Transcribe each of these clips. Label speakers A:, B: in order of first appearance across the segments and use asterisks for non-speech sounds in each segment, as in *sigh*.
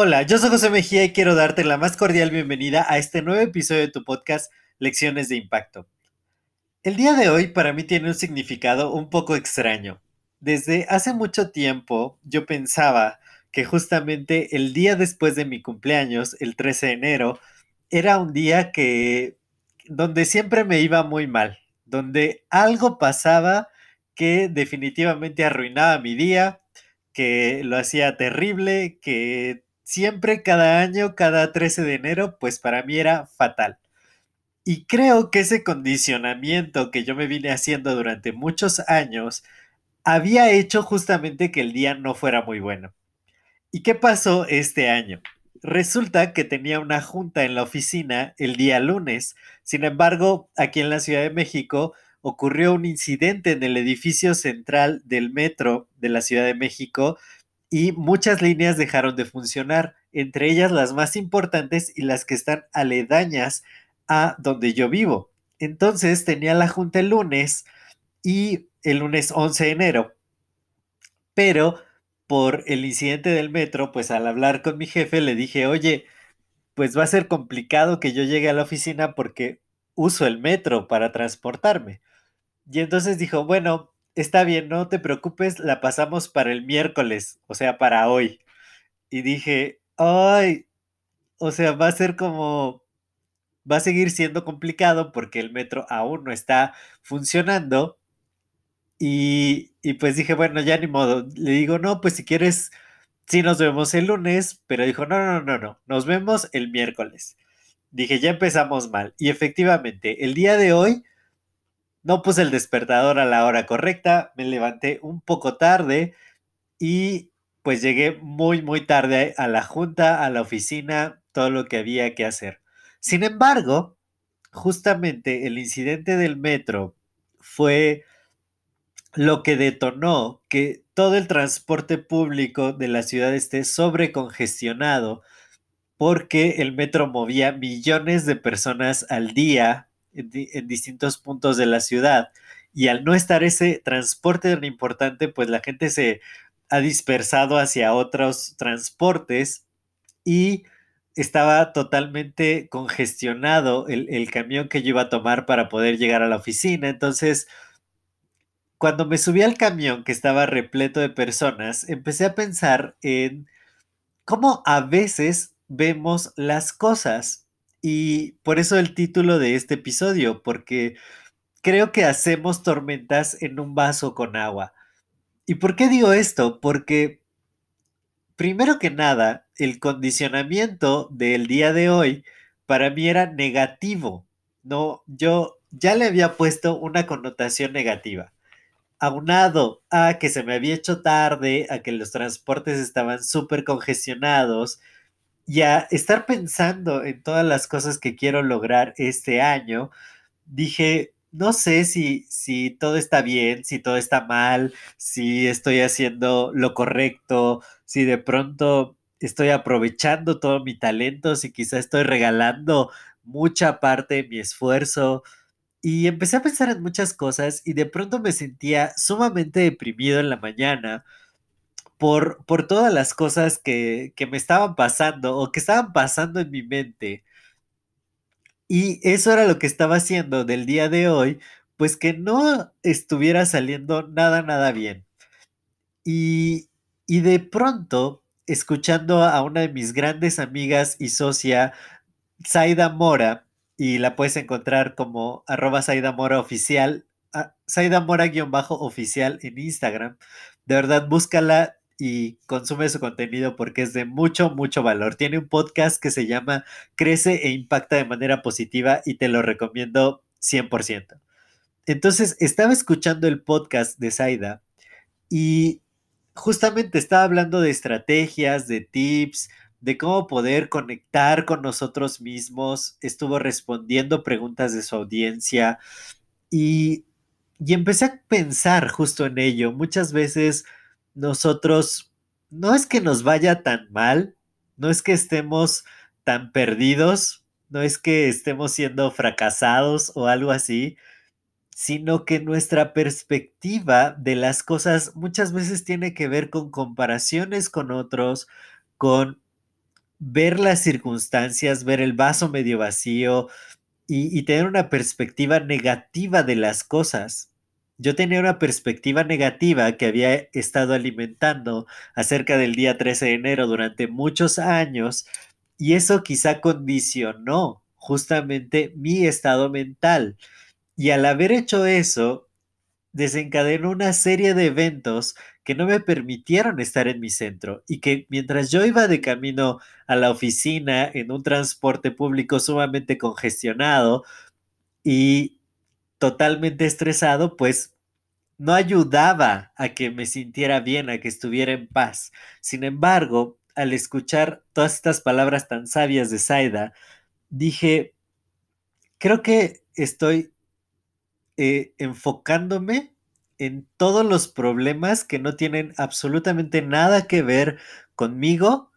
A: Hola, yo soy José Mejía y quiero darte la más cordial bienvenida a este nuevo episodio de tu podcast Lecciones de Impacto. El día de hoy para mí tiene un significado un poco extraño. Desde hace mucho tiempo yo pensaba que justamente el día después de mi cumpleaños, el 13 de enero, era un día que donde siempre me iba muy mal, donde algo pasaba que definitivamente arruinaba mi día, que lo hacía terrible, que siempre cada año, cada 13 de enero, pues para mí era fatal. Y creo que ese condicionamiento que yo me vine haciendo durante muchos años había hecho justamente que el día no fuera muy bueno. ¿Y qué pasó este año? Resulta que tenía una junta en la oficina el día lunes. Sin embargo, aquí en la Ciudad de México ocurrió un incidente en el edificio central del metro de la Ciudad de México y muchas líneas dejaron de funcionar, entre ellas las más importantes y las que están aledañas a donde yo vivo. Entonces tenía la junta el lunes y el lunes 11 de enero, pero por el incidente del metro, pues al hablar con mi jefe le dije, oye, pues va a ser complicado que yo llegue a la oficina porque uso el metro para transportarme. Y entonces dijo, bueno, está bien, no te preocupes, la pasamos para el miércoles, o sea, para hoy. Y dije, ay, o sea, va a ser como, va a seguir siendo complicado porque el metro aún no está funcionando. Y, y pues dije, bueno, ya ni modo. Le digo, no, pues si quieres, sí nos vemos el lunes, pero dijo, no, no, no, no, nos vemos el miércoles. Dije, ya empezamos mal. Y efectivamente, el día de hoy no puse el despertador a la hora correcta, me levanté un poco tarde y pues llegué muy, muy tarde a la junta, a la oficina, todo lo que había que hacer. Sin embargo, justamente el incidente del metro fue lo que detonó que todo el transporte público de la ciudad esté sobrecongestionado porque el metro movía millones de personas al día en, distintos puntos de la ciudad. Y al no estar ese transporte tan importante, pues la gente se ha dispersado hacia otros transportes y estaba totalmente congestionado el, el, camión que yo iba a tomar para poder llegar a la oficina. Entonces, cuando me subí al camión que estaba repleto de personas, empecé a pensar en cómo a veces vemos las cosas y por eso el título de este episodio, porque creo que hacemos tormentas en un vaso con agua. ¿Y por qué digo esto? Porque, primero que nada, el condicionamiento del día de hoy para mí era negativo. No, yo ya le había puesto una connotación negativa. Aunado a que se me había hecho tarde, a que los transportes estaban súper congestionados, y a estar pensando en todas las cosas que quiero lograr este año, dije, no sé si, si todo está bien, si todo está mal, si estoy haciendo lo correcto, si de pronto estoy aprovechando todo mi talento, si quizá estoy regalando mucha parte de mi esfuerzo. Y empecé a pensar en muchas cosas y de pronto me sentía sumamente deprimido en la mañana por, por todas las cosas que, que me estaban pasando o que estaban pasando en mi mente. Y eso era lo que estaba haciendo del día de hoy, pues que no estuviera saliendo nada, nada bien. Y, y de pronto, escuchando a una de mis grandes amigas y socia, Zaida Mora, y la puedes encontrar como arroba Zaida Mora oficial, Zaida Mora-oficial en Instagram. De verdad, búscala, y consume su contenido porque es de mucho, mucho valor. Tiene un podcast que se llama Crece e Impacta de manera positiva y te lo recomiendo 100%. Entonces estaba escuchando el podcast de Zaida y justamente estaba hablando de estrategias, de tips, de cómo poder conectar con nosotros mismos. Estuvo respondiendo preguntas de su audiencia y, y empecé a pensar justo en ello. Muchas veces nosotros no es que nos vaya tan mal, no es que estemos tan perdidos, no es que estemos siendo fracasados o algo así, sino que nuestra perspectiva de las cosas muchas veces tiene que ver con comparaciones con otros, con ver las circunstancias, ver el vaso medio vacío y, tener una perspectiva negativa de las cosas. Yo tenía una perspectiva negativa que había estado alimentando acerca del día 13 de enero durante muchos años y eso quizá condicionó justamente mi estado mental. Y al haber hecho eso, desencadenó una serie de eventos que no me permitieron estar en mi centro y que mientras yo iba de camino a la oficina en un transporte público sumamente congestionado y totalmente estresado, pues no ayudaba a que me sintiera bien, a que estuviera en paz. Sin embargo, al escuchar todas estas palabras tan sabias de Saida, dije, creo que estoy eh, enfocándome en todos los problemas que no tienen absolutamente nada que ver conmigo.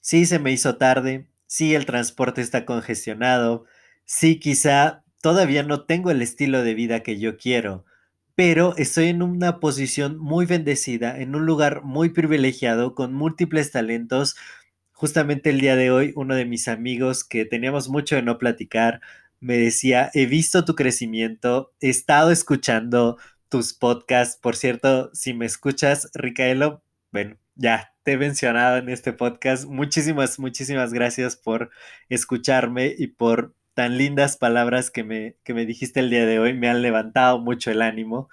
A: Sí, se me hizo tarde, sí, el transporte está congestionado, sí, quizá todavía no tengo el estilo de vida que yo quiero, pero estoy en una posición muy bendecida, en un lugar muy privilegiado, con múltiples talentos. Justamente el día de hoy, uno de mis amigos que teníamos mucho de no platicar, me decía, he visto tu crecimiento, he estado escuchando tus podcasts. Por cierto, si me escuchas, Ricaelo, bueno, ya te he mencionado en este podcast. Muchísimas, muchísimas gracias por escucharme y por tan lindas palabras que me, que me dijiste el día de hoy. Me han levantado mucho el ánimo.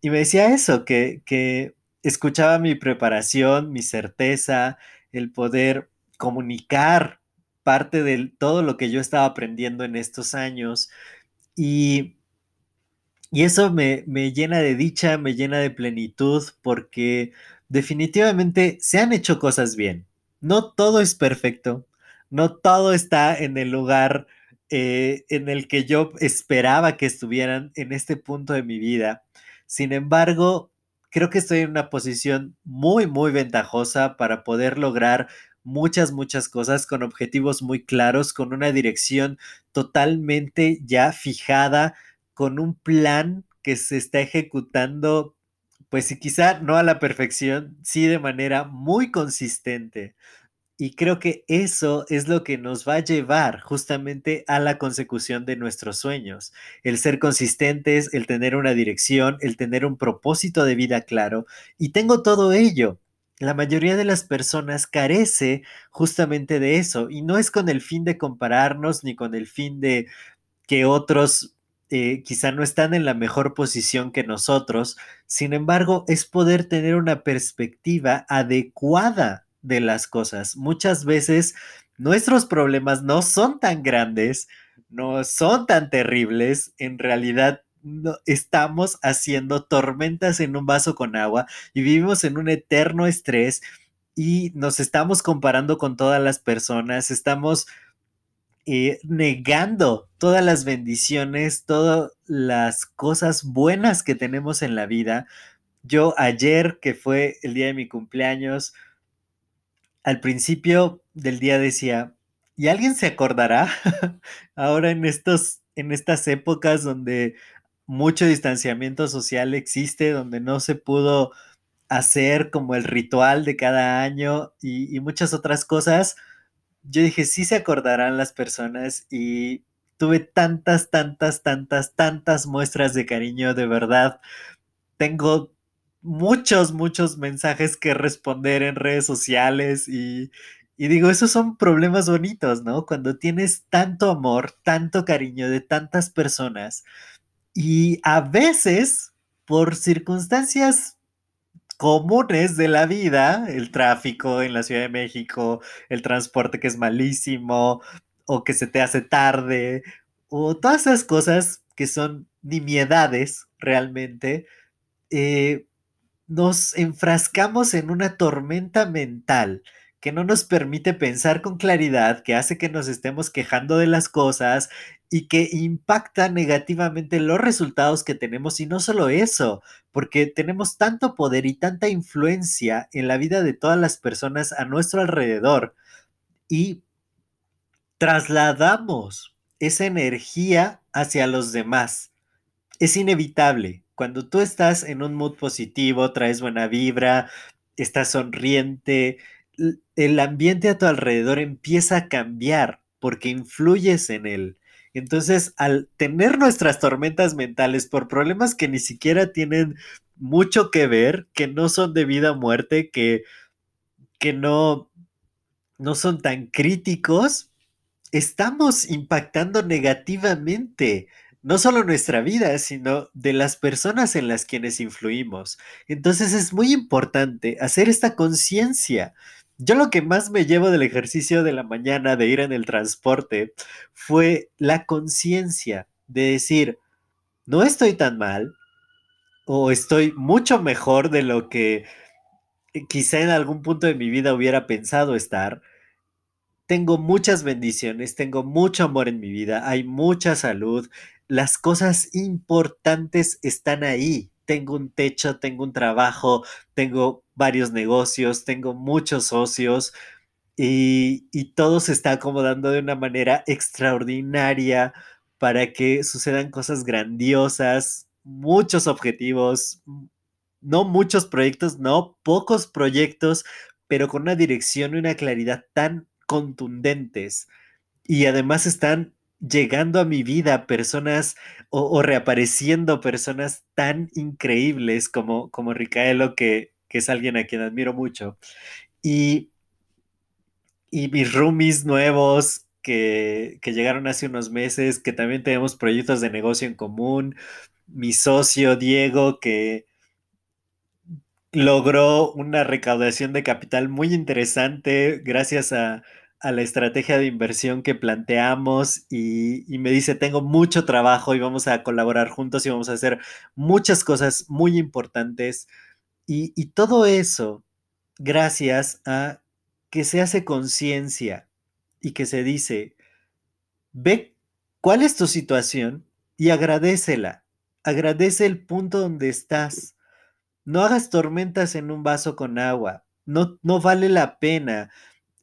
A: Y me decía eso, que, que escuchaba mi preparación, mi certeza, el poder comunicar parte de todo lo que yo estaba aprendiendo en estos años. Y, y eso me, me llena de dicha, me llena de plenitud, porque definitivamente se han hecho cosas bien. No todo es perfecto, no todo está en el lugar eh, en el que yo esperaba que estuvieran en este punto de mi vida. Sin embargo, creo que estoy en una posición muy, muy ventajosa para poder lograr muchas, muchas cosas con objetivos muy claros, con una dirección totalmente ya fijada, con un plan que se está ejecutando, pues quizá no a la perfección, sí de manera muy consistente. Y creo que eso es lo que nos va a llevar justamente a la consecución de nuestros sueños. El ser consistentes, el tener una dirección, el tener un propósito de vida claro. Y tengo todo ello. La mayoría de las personas carece justamente de eso. Y no es con el fin de compararnos ni con el fin de que otros eh, quizá no están en la mejor posición que nosotros. Sin embargo, es poder tener una perspectiva adecuada de las cosas. Muchas veces nuestros problemas no son tan grandes, no son tan terribles, en realidad no, estamos haciendo tormentas en un vaso con agua y vivimos en un eterno estrés y nos estamos comparando con todas las personas, estamos eh, negando todas las bendiciones, todas las cosas buenas que tenemos en la vida. Yo ayer, que fue el día de mi cumpleaños, al principio del día decía, ¿y alguien se acordará *laughs* ahora en, estos, en estas épocas donde mucho distanciamiento social existe, donde no se pudo hacer como el ritual de cada año y, y muchas otras cosas? Yo dije, sí se acordarán las personas y tuve tantas, tantas, tantas, tantas muestras de cariño, de verdad. Tengo muchos, muchos mensajes que responder en redes sociales y, y digo, esos son problemas bonitos, ¿no? Cuando tienes tanto amor, tanto cariño de tantas personas y a veces por circunstancias comunes de la vida, el tráfico en la Ciudad de México, el transporte que es malísimo o que se te hace tarde o todas esas cosas que son nimiedades realmente, eh, nos enfrascamos en una tormenta mental que no nos permite pensar con claridad, que hace que nos estemos quejando de las cosas y que impacta negativamente los resultados que tenemos. Y no solo eso, porque tenemos tanto poder y tanta influencia en la vida de todas las personas a nuestro alrededor y trasladamos esa energía hacia los demás. Es inevitable. Cuando tú estás en un mood positivo, traes buena vibra, estás sonriente, el ambiente a tu alrededor empieza a cambiar porque influyes en él. Entonces, al tener nuestras tormentas mentales por problemas que ni siquiera tienen mucho que ver, que no son de vida o muerte, que, que no, no son tan críticos, estamos impactando negativamente no solo nuestra vida, sino de las personas en las quienes influimos. Entonces es muy importante hacer esta conciencia. Yo lo que más me llevo del ejercicio de la mañana de ir en el transporte fue la conciencia de decir, no estoy tan mal o estoy mucho mejor de lo que quizá en algún punto de mi vida hubiera pensado estar tengo muchas bendiciones, tengo mucho amor en mi vida, hay mucha salud, las cosas importantes están ahí. Tengo un techo, tengo un trabajo, tengo varios negocios, tengo muchos socios y, y todo se está acomodando de una manera extraordinaria para que sucedan cosas grandiosas, muchos objetivos, no muchos proyectos, no pocos proyectos, pero con una dirección y una claridad tan contundentes y además están llegando a mi vida personas o, reapareciendo personas tan increíbles como, como Ricaelo, que, que, es alguien a quien admiro mucho. Y, y mis roomies nuevos que, que llegaron hace unos meses, que también tenemos proyectos de negocio en común. Mi socio Diego, que, logró una recaudación de capital muy interesante gracias a, la estrategia de inversión que planteamos y, me dice, tengo mucho trabajo y vamos a colaborar juntos y vamos a hacer muchas cosas muy importantes. Y, y todo eso gracias a que se hace conciencia y que se dice, ve cuál es tu situación y agradecela. Agradece el punto donde estás no hagas tormentas en un vaso con agua. No, no vale la pena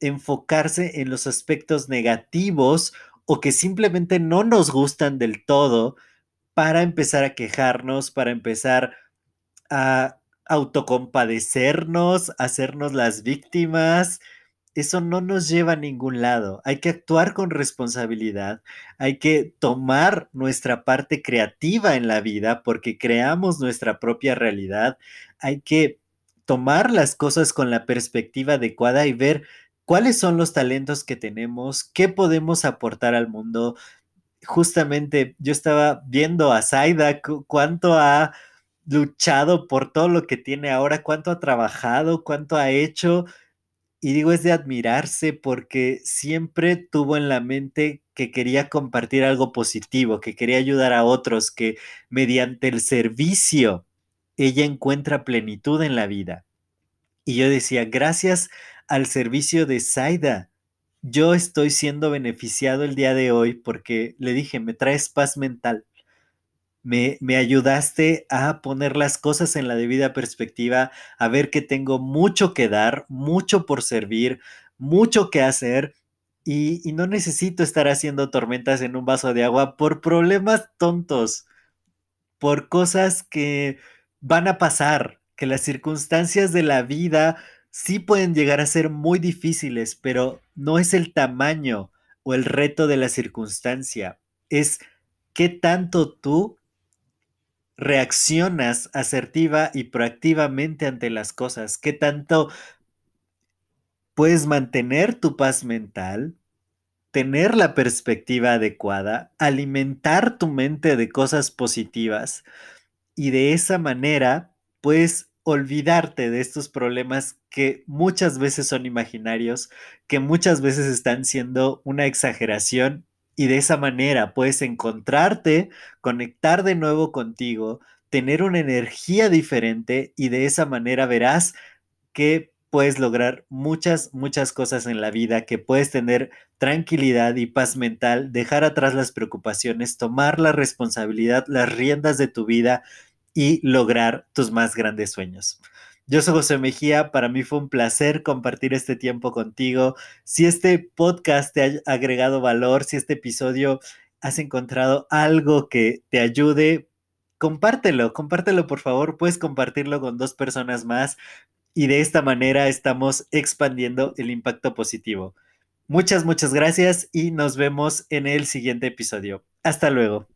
A: enfocarse en los aspectos negativos o que simplemente no nos gustan del todo para empezar a quejarnos, para empezar a autocompadecernos, hacernos las víctimas eso no nos lleva a ningún lado. Hay que actuar con responsabilidad, hay que tomar nuestra parte creativa en la vida porque creamos nuestra propia realidad, hay que tomar las cosas con la perspectiva adecuada y ver cuáles son los talentos que tenemos, qué podemos aportar al mundo. Justamente yo estaba viendo a Zaida cuánto ha luchado por todo lo que tiene ahora, cuánto ha trabajado, cuánto ha hecho y digo, es de admirarse porque siempre tuvo en la mente que quería compartir algo positivo, que quería ayudar a otros, que mediante el servicio ella encuentra plenitud en la vida. Y yo decía, gracias al servicio de Zaida, yo estoy siendo beneficiado el día de hoy porque le dije, me traes paz mental. Me, ayudaste a poner las cosas en la debida perspectiva, a ver que tengo mucho que dar, mucho por servir, mucho que hacer y, y, no necesito estar haciendo tormentas en un vaso de agua por problemas tontos, por cosas que van a pasar, que las circunstancias de la vida sí pueden llegar a ser muy difíciles, pero no es el tamaño o el reto de la circunstancia, es qué tanto tú reaccionas asertiva y proactivamente ante las cosas, qué tanto puedes mantener tu paz mental, tener la perspectiva adecuada, alimentar tu mente de cosas positivas y de esa manera puedes olvidarte de estos problemas que muchas veces son imaginarios, que muchas veces están siendo una exageración y de esa manera puedes encontrarte, conectar de nuevo contigo, tener una energía diferente y de esa manera verás que puedes lograr muchas, muchas cosas en la vida, que puedes tener tranquilidad y paz mental, dejar atrás las preocupaciones, tomar la responsabilidad, las riendas de tu vida y lograr tus más grandes sueños. Yo soy José Mejía, para mí fue un placer compartir este tiempo contigo. Si este podcast te ha agregado valor, si este episodio has encontrado algo que te ayude, compártelo, compártelo por favor, puedes compartirlo con dos personas más y de esta manera estamos expandiendo el impacto positivo. Muchas, muchas gracias y nos vemos en el siguiente episodio. Hasta luego.